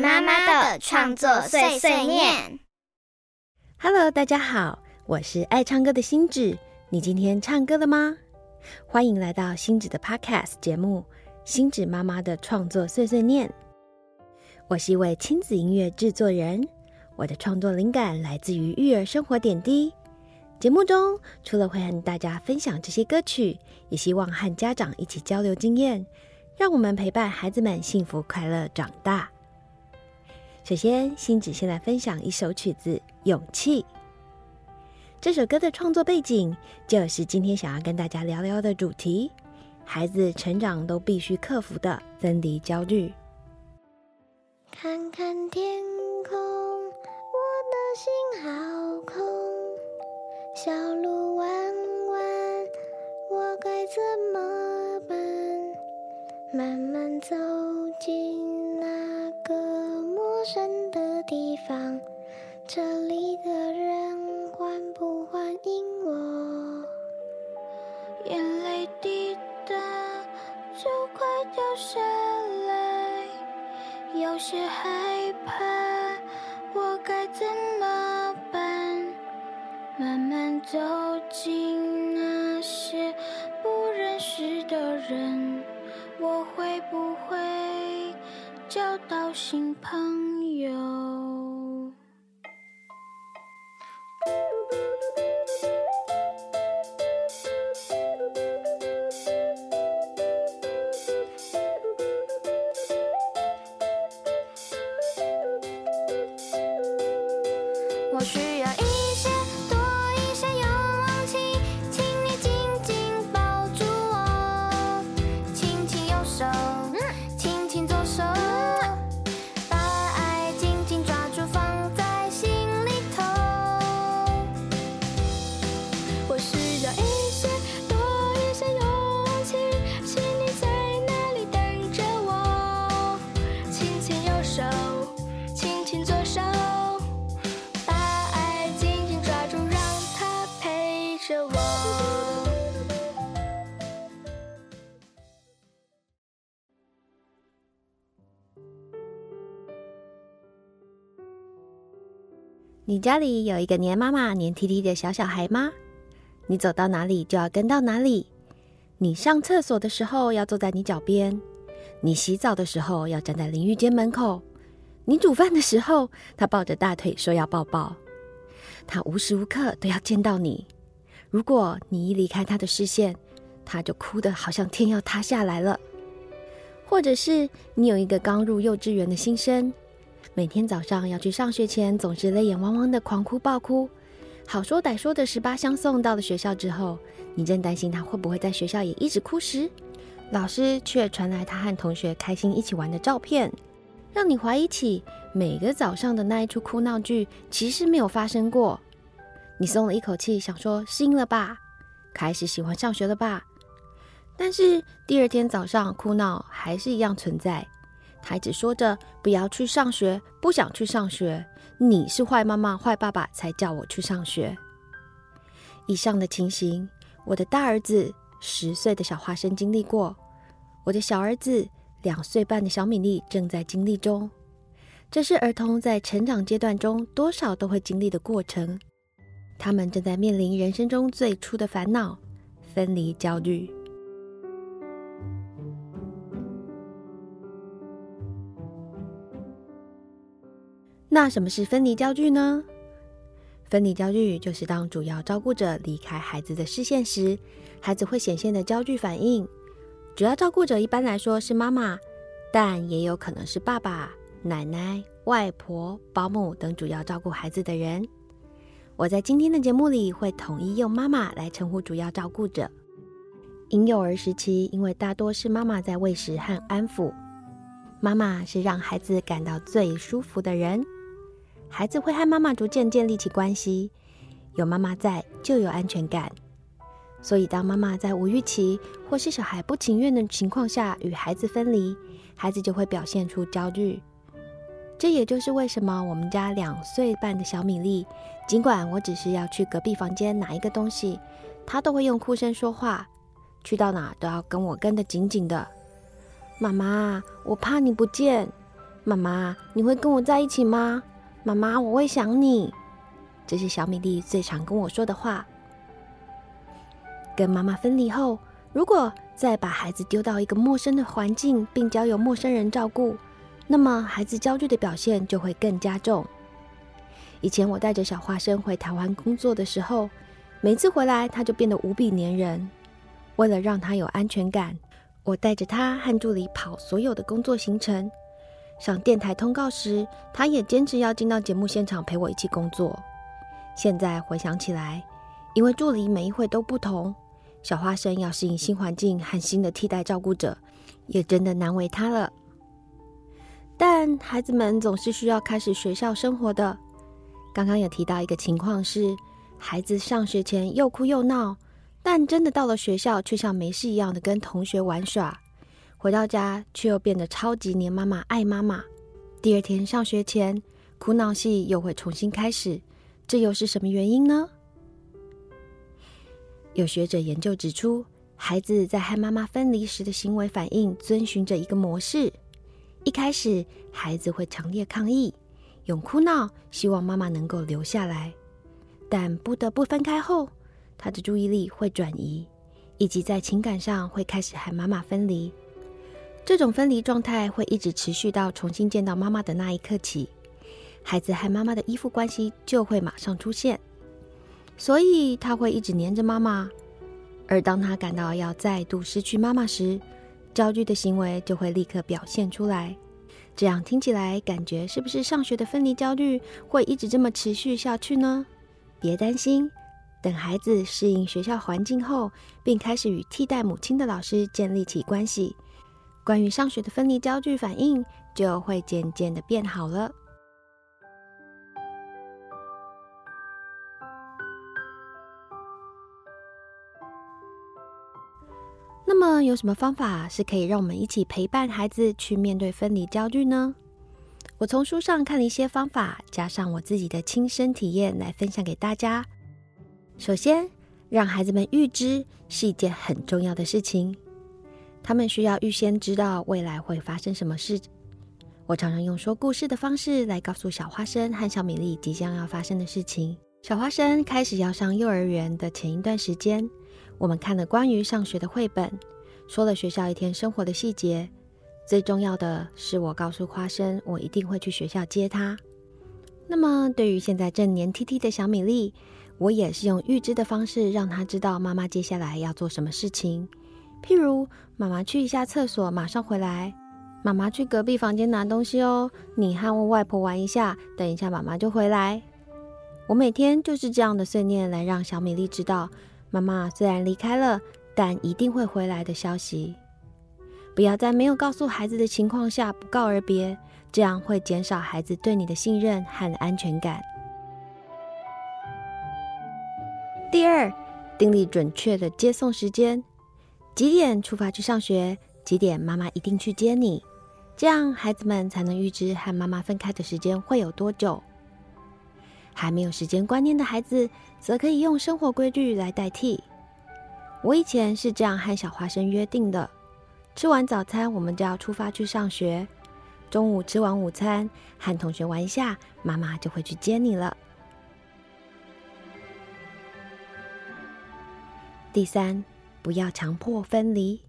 妈妈的创作碎碎念。Hello，大家好，我是爱唱歌的星子。你今天唱歌了吗？欢迎来到星子的 Podcast 节目《星子妈妈的创作碎碎念》。我是一位亲子音乐制作人，我的创作灵感来自于育儿生活点滴。节目中除了会和大家分享这些歌曲，也希望和家长一起交流经验。让我们陪伴孩子们幸福快乐长大。首先，星子先来分享一首曲子《勇气》。这首歌的创作背景就是今天想要跟大家聊聊的主题：孩子成长都必须克服的分离焦虑。看看天空，我的心好空，小路弯弯，我该怎么办？慢慢走进陌生的地方，这里的人欢不欢迎我？眼泪滴答，就快掉下来，有些害怕，我该怎么办？慢慢走进那些不认识的人。我会不会交到新朋友？你家里有一个黏妈妈、黏 T T 的小小孩吗？你走到哪里就要跟到哪里。你上厕所的时候要坐在你脚边，你洗澡的时候要站在淋浴间门口，你煮饭的时候他抱着大腿说要抱抱，他无时无刻都要见到你。如果你一离开他的视线，他就哭得好像天要塌下来了。或者是你有一个刚入幼稚园的新生。每天早上要去上学前，总是泪眼汪汪的狂哭暴哭。好说歹说的十八相送到了学校之后，你正担心他会不会在学校也一直哭时，老师却传来他和同学开心一起玩的照片，让你怀疑起每个早上的那一出哭闹剧其实没有发生过。你松了一口气，想说适应了吧，开始喜欢上学了吧？但是第二天早上哭闹还是一样存在。孩子说着不要去上学，不想去上学。你是坏妈妈、坏爸爸才叫我去上学。以上的情形，我的大儿子十岁的小花生经历过，我的小儿子两岁半的小米粒正在经历中。这是儿童在成长阶段中多少都会经历的过程。他们正在面临人生中最初的烦恼——分离焦虑。那什么是分离焦虑呢？分离焦虑就是当主要照顾者离开孩子的视线时，孩子会显现的焦虑反应。主要照顾者一般来说是妈妈，但也有可能是爸爸、奶奶、外婆、保姆等主要照顾孩子的人。我在今天的节目里会统一用妈妈来称呼主要照顾者。婴幼儿时期，因为大多是妈妈在喂食和安抚，妈妈是让孩子感到最舒服的人。孩子会和妈妈逐渐建立起关系，有妈妈在就有安全感。所以，当妈妈在无预期或是小孩不情愿的情况下与孩子分离，孩子就会表现出焦虑。这也就是为什么我们家两岁半的小米粒，尽管我只是要去隔壁房间拿一个东西，他都会用哭声说话，去到哪都要跟我跟得紧紧的。妈妈，我怕你不见。妈妈，你会跟我在一起吗？妈妈，我会想你。这是小米粒最常跟我说的话。跟妈妈分离后，如果再把孩子丢到一个陌生的环境，并交由陌生人照顾，那么孩子焦虑的表现就会更加重。以前我带着小花生回台湾工作的时候，每次回来他就变得无比粘人。为了让他有安全感，我带着他和助理跑所有的工作行程。上电台通告时，他也坚持要进到节目现场陪我一起工作。现在回想起来，因为助理每一回都不同，小花生要适应新环境和新的替代照顾者，也真的难为他了。但孩子们总是需要开始学校生活的。刚刚有提到一个情况是，孩子上学前又哭又闹，但真的到了学校却像没事一样的跟同学玩耍，回到家却又变得超级黏妈妈、爱妈妈。第二天上学前，哭闹戏又会重新开始，这又是什么原因呢？有学者研究指出，孩子在和妈妈分离时的行为反应遵循着一个模式：一开始，孩子会强烈抗议。用哭闹，希望妈妈能够留下来，但不得不分开后，他的注意力会转移，以及在情感上会开始和妈妈分离。这种分离状态会一直持续到重新见到妈妈的那一刻起，孩子和妈妈的依附关系就会马上出现，所以他会一直黏着妈妈。而当他感到要再度失去妈妈时，焦虑的行为就会立刻表现出来。这样听起来，感觉是不是上学的分离焦虑会一直这么持续下去呢？别担心，等孩子适应学校环境后，并开始与替代母亲的老师建立起关系，关于上学的分离焦虑反应就会渐渐的变好了。那么有什么方法是可以让我们一起陪伴孩子去面对分离焦虑呢？我从书上看了一些方法，加上我自己的亲身体验来分享给大家。首先，让孩子们预知是一件很重要的事情，他们需要预先知道未来会发生什么事。我常常用说故事的方式来告诉小花生和小米粒即将要发生的事情。小花生开始要上幼儿园的前一段时间。我们看了关于上学的绘本，说了学校一天生活的细节。最重要的是，我告诉花生，我一定会去学校接他。那么，对于现在正黏 T T 的小米粒，我也是用预知的方式，让他知道妈妈接下来要做什么事情。譬如，妈妈去一下厕所，马上回来；妈妈去隔壁房间拿东西哦。你和我外婆玩一下，等一下妈妈就回来。我每天就是这样的碎念，来让小米粒知道。妈妈虽然离开了，但一定会回来的消息。不要在没有告诉孩子的情况下不告而别，这样会减少孩子对你的信任和安全感。第二，订立准确的接送时间，几点出发去上学，几点妈妈一定去接你，这样孩子们才能预知和妈妈分开的时间会有多久。还没有时间观念的孩子，则可以用生活规律来代替。我以前是这样和小花生约定的：吃完早餐，我们就要出发去上学；中午吃完午餐，和同学玩一下，妈妈就会去接你了。第三，不要强迫分离，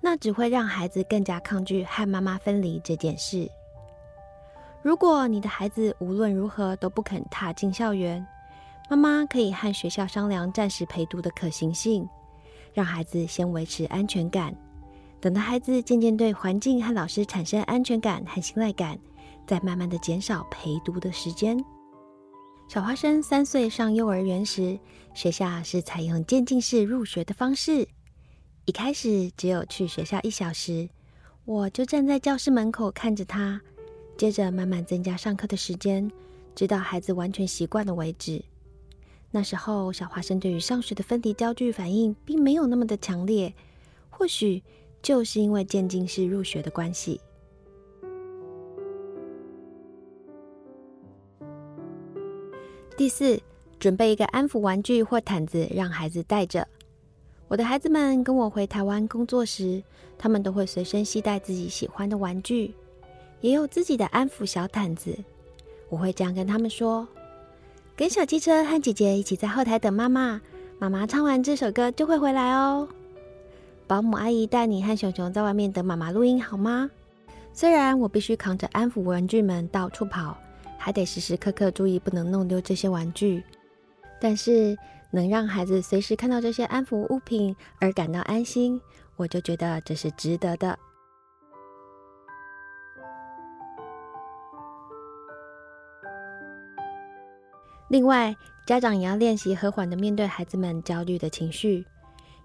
那只会让孩子更加抗拒和妈妈分离这件事。如果你的孩子无论如何都不肯踏进校园，妈妈可以和学校商量暂时陪读的可行性，让孩子先维持安全感。等到孩子渐渐对环境和老师产生安全感和信赖感，再慢慢的减少陪读的时间。小花生三岁上幼儿园时，学校是采用渐进式入学的方式，一开始只有去学校一小时，我就站在教室门口看着他。接着慢慢增加上课的时间，直到孩子完全习惯了为止。那时候，小花生对于上学的分离焦距反应并没有那么的强烈，或许就是因为渐进式入学的关系。第四，准备一个安抚玩具或毯子让孩子带着。我的孩子们跟我回台湾工作时，他们都会随身携带自己喜欢的玩具。也有自己的安抚小毯子。我会这样跟他们说：“跟小汽车和姐姐一起在后台等妈妈，妈妈唱完这首歌就会回来哦。”保姆阿姨带你和熊熊在外面等妈妈录音好吗？虽然我必须扛着安抚玩具们到处跑，还得时时刻刻注意不能弄丢这些玩具，但是能让孩子随时看到这些安抚物品而感到安心，我就觉得这是值得的。另外，家长也要练习和缓的面对孩子们焦虑的情绪。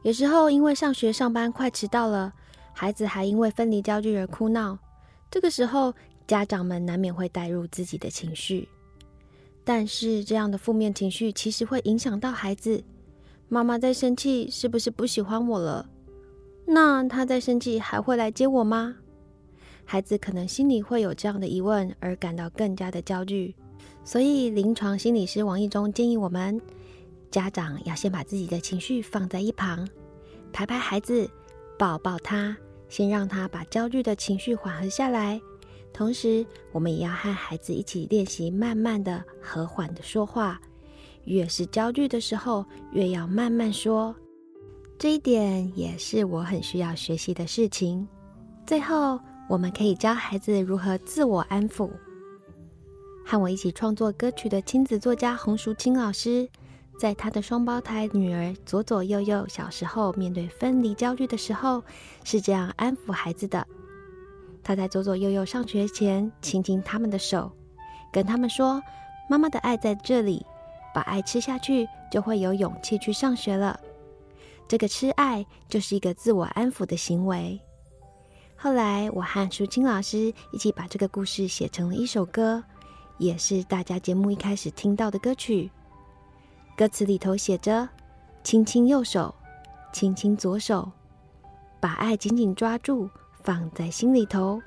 有时候因为上学上班快迟到了，孩子还因为分离焦虑而哭闹，这个时候家长们难免会带入自己的情绪。但是这样的负面情绪其实会影响到孩子。妈妈在生气，是不是不喜欢我了？那他在生气还会来接我吗？孩子可能心里会有这样的疑问，而感到更加的焦虑。所以，临床心理师王一中建议我们家长要先把自己的情绪放在一旁，拍拍孩子，抱抱他，先让他把焦虑的情绪缓和下来。同时，我们也要和孩子一起练习，慢慢的、和缓的说话。越是焦虑的时候，越要慢慢说。这一点也是我很需要学习的事情。最后，我们可以教孩子如何自我安抚。和我一起创作歌曲的亲子作家洪淑清老师，在他的双胞胎女儿左左右右小时候面对分离焦虑的时候，是这样安抚孩子的。他在左左右右上学前，亲亲他们的手，跟他们说：“妈妈的爱在这里，把爱吃下去，就会有勇气去上学了。”这个吃爱就是一个自我安抚的行为。后来，我和淑清老师一起把这个故事写成了一首歌。也是大家节目一开始听到的歌曲，歌词里头写着：“亲亲右手，亲亲左手，把爱紧紧抓住，放在心里头。”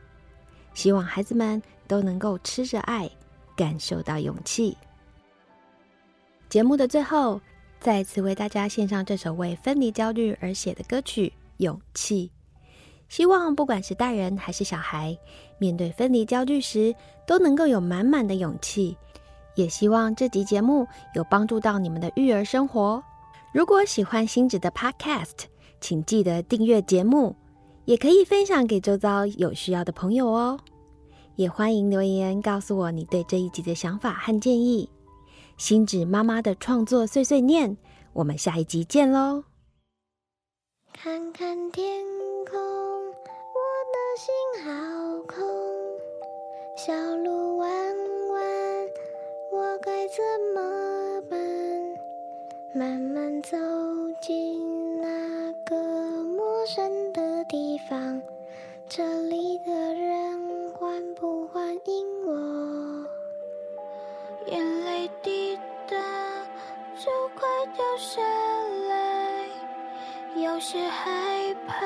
希望孩子们都能够吃着爱，感受到勇气。节目的最后，再次为大家献上这首为分离焦虑而写的歌曲《勇气》。希望不管是大人还是小孩，面对分离焦虑时，都能够有满满的勇气。也希望这集节目有帮助到你们的育儿生活。如果喜欢星子的 Podcast，请记得订阅节目，也可以分享给周遭有需要的朋友哦。也欢迎留言告诉我你对这一集的想法和建议。星子妈妈的创作碎碎念，我们下一集见喽！看看天空。我的心好空，小路弯弯，我该怎么办？慢慢走进陌生的地方，这里的人欢不欢迎我？眼泪滴答，就快掉下来，有些害怕。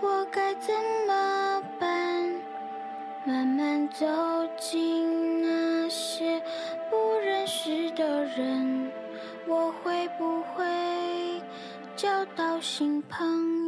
我该怎么办？慢慢走进那些不认识的人，我会不会交到新朋友？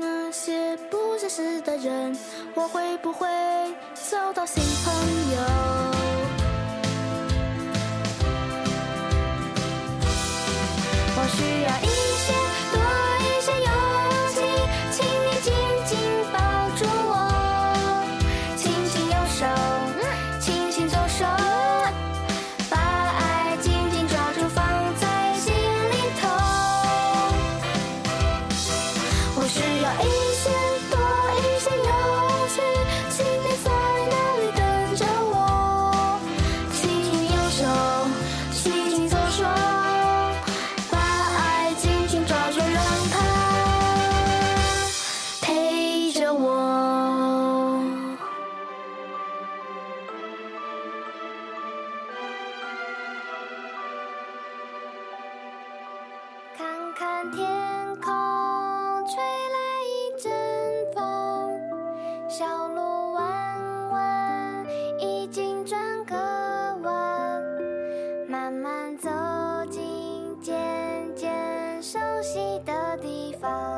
那些不认识的人我会不会交到新朋友？我需要一小路弯弯已经转个弯慢慢走进渐渐熟悉的地方。